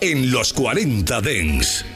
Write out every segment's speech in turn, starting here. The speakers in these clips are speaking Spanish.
En los 40 Dens.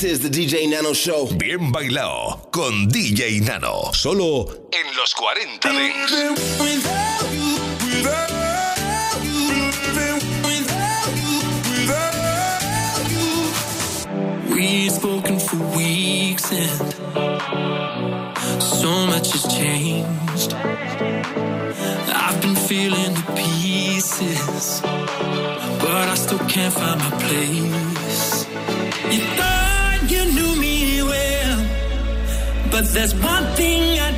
This is the DJ Nano Show. Bien bailado con DJ Nano. Solo en los 40 Days. We've spoken for weeks and so much has changed. I've been feeling the pieces, but I still can't find my place. But there's one thing I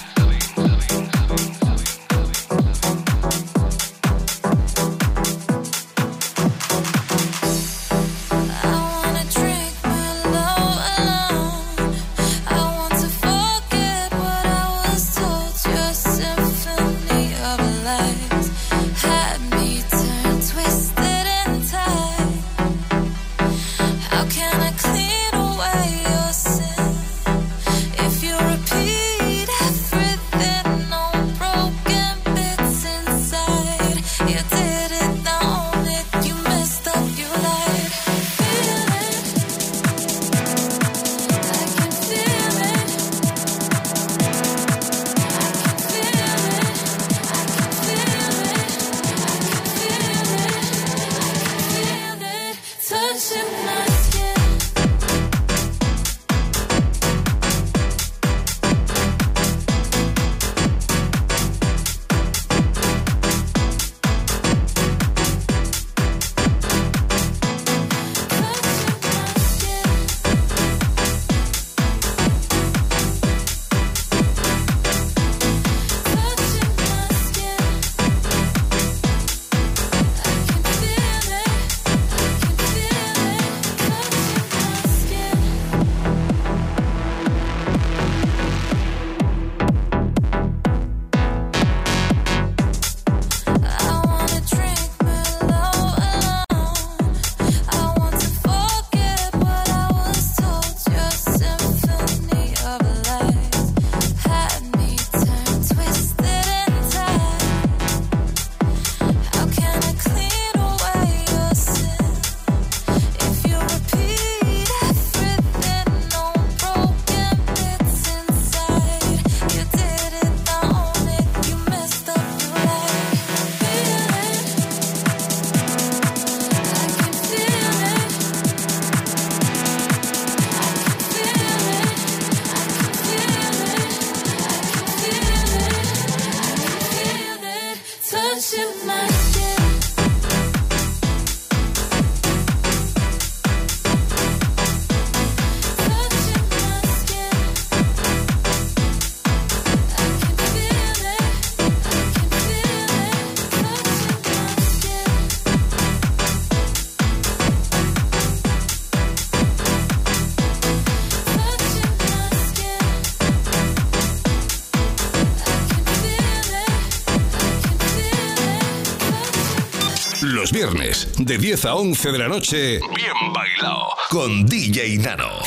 Viernes, de 10 a 11 de la noche, bien bailado, con DJ Nano.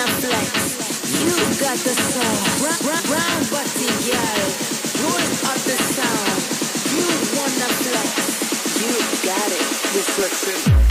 wanna flex. You got the soul. Round body, girl. World of the sound. You wanna flex. You got it.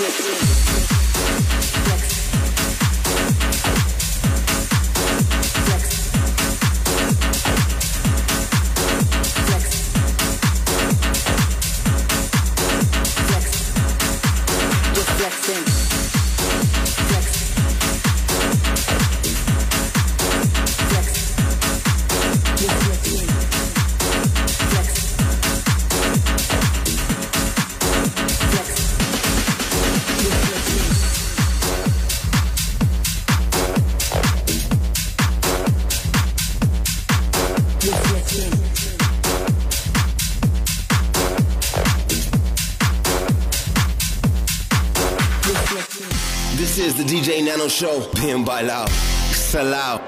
Yes. show, bien bailado, salado.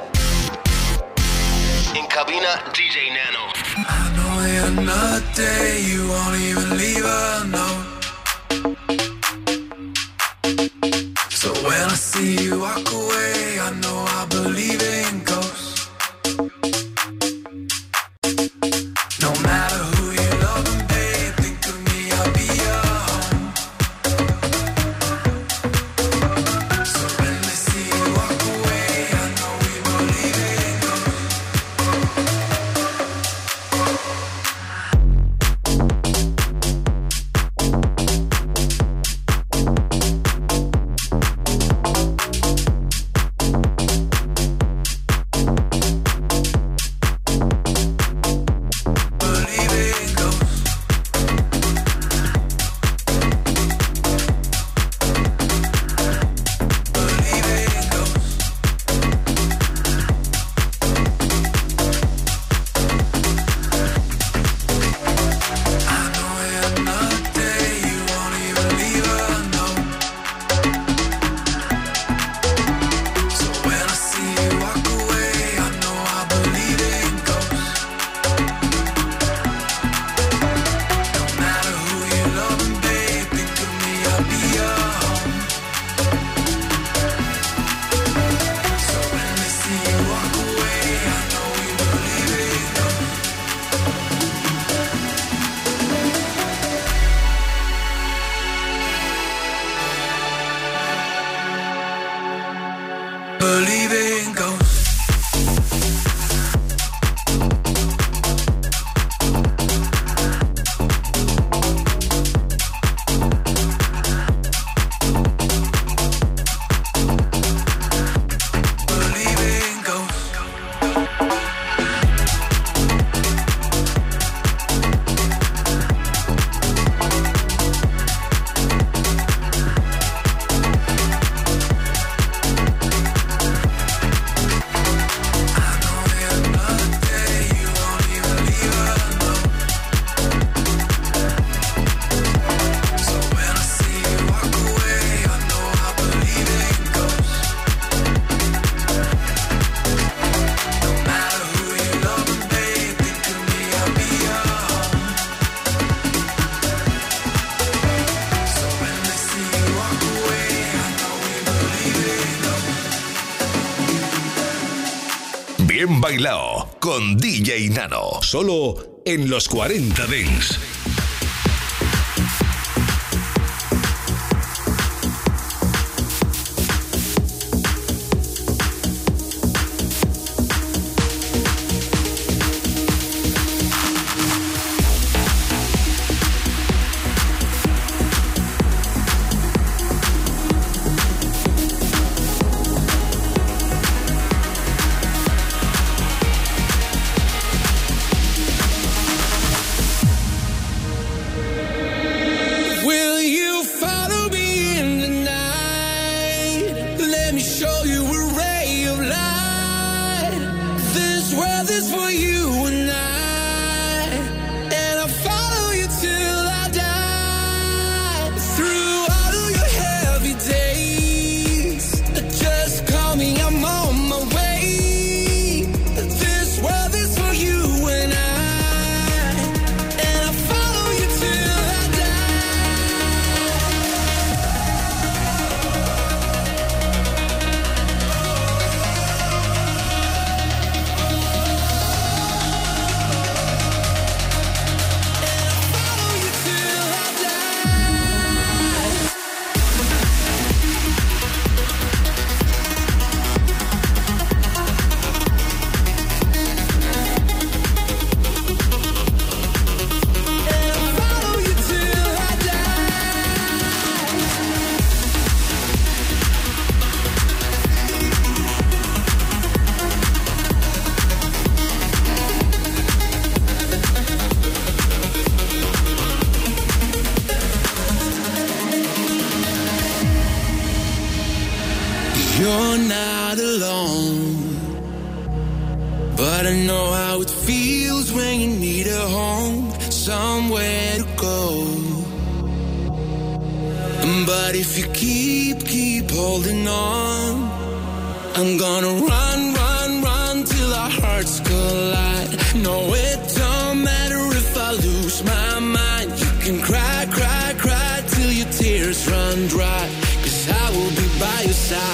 En cabina, DJ Nano. I know you're not there, you won't even leave a Bailao con DJ Nano. Solo en los 40 Dents. You're not alone. But I know how it feels when you need a home, somewhere to go. But if you keep, keep holding on, I'm gonna run, run, run till our hearts collide. No, it don't matter if I lose my mind. You can cry, cry, cry till your tears run dry. Cause I will be by your side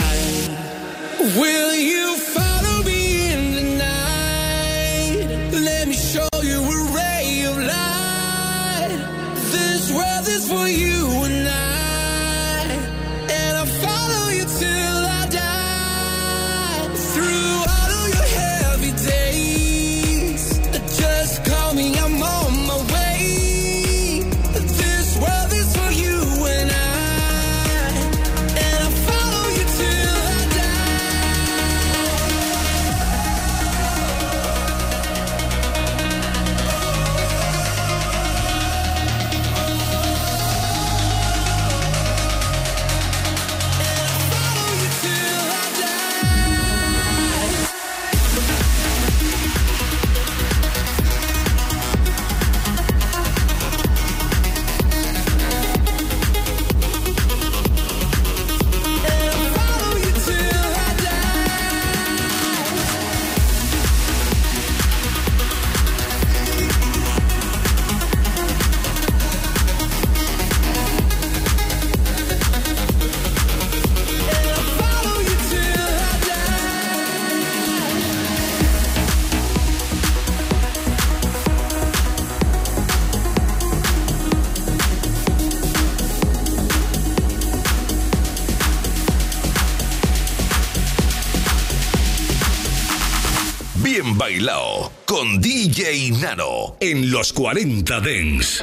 will you Bailao con DJ Nano en los 40 Dens.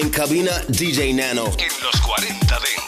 En cabina DJ Nano. En los 40 Dents.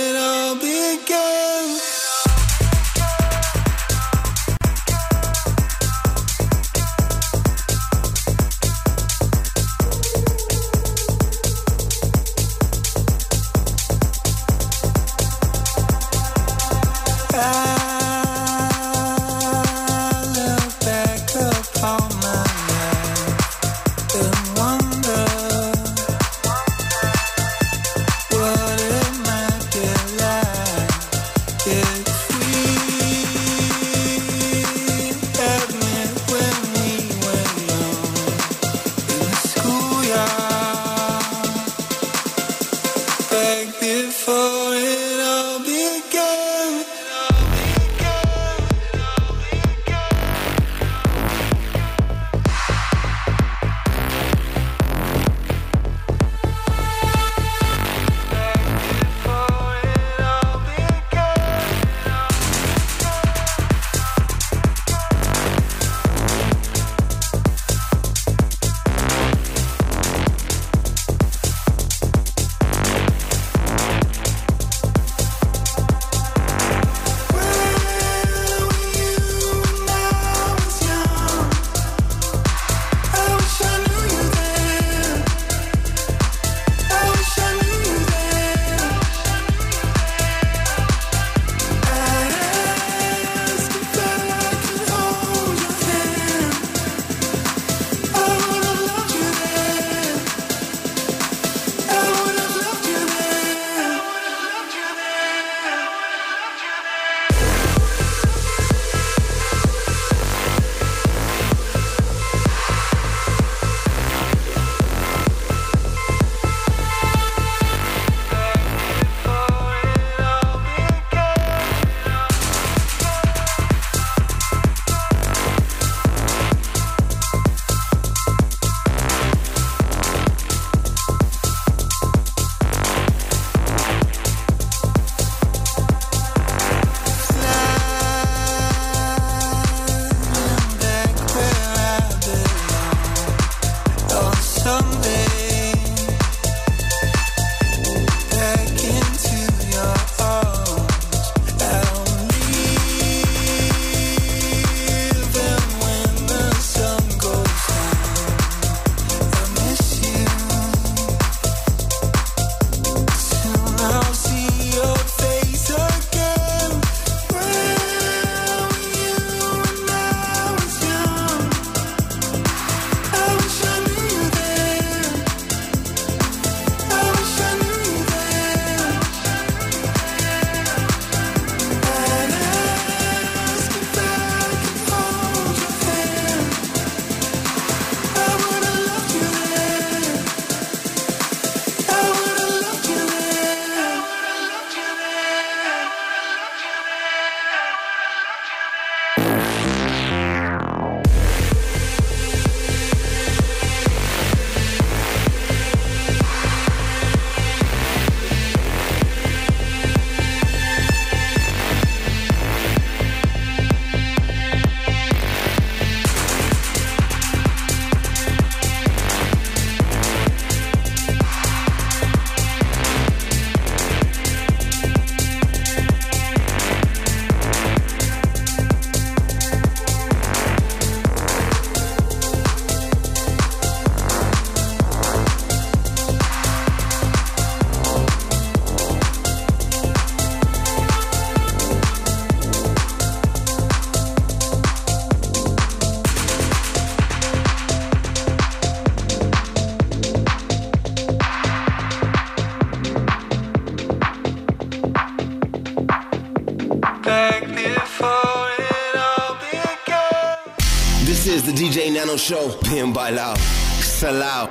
Show. Bien bailado. Salao.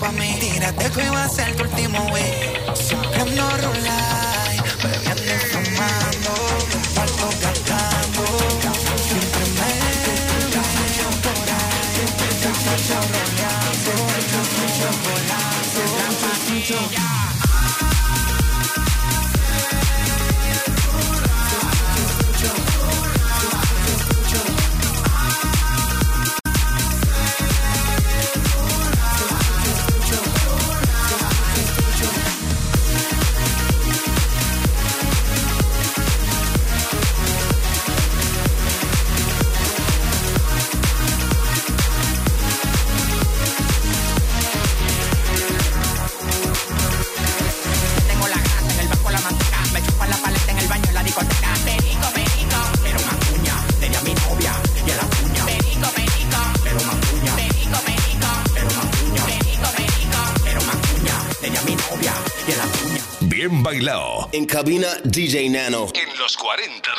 Pa' mí. Tírate que iba a ser tu último wey. En cabina, DJ Nano. En los 40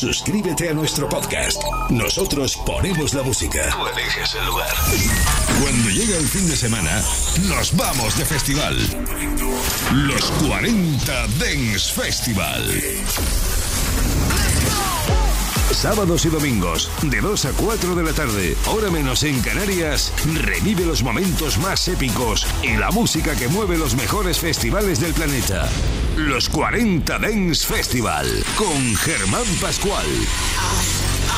Suscríbete a nuestro podcast. Nosotros ponemos la música. Tú eliges el lugar. Cuando llega el fin de semana, nos vamos de festival. Los 40 Dance Festival. Sábados y domingos, de 2 a 4 de la tarde, hora menos en Canarias, revive los momentos más épicos y la música que mueve los mejores festivales del planeta. Los 40 Dance Festival con Germán Pascual.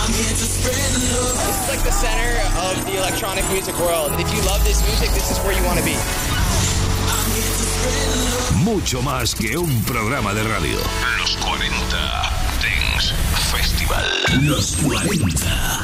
This is like the center of the electronic music world. If you love this music, this is where you want to be. Mucho más que un programa de radio. Los 40 Dance Festival. Los 40.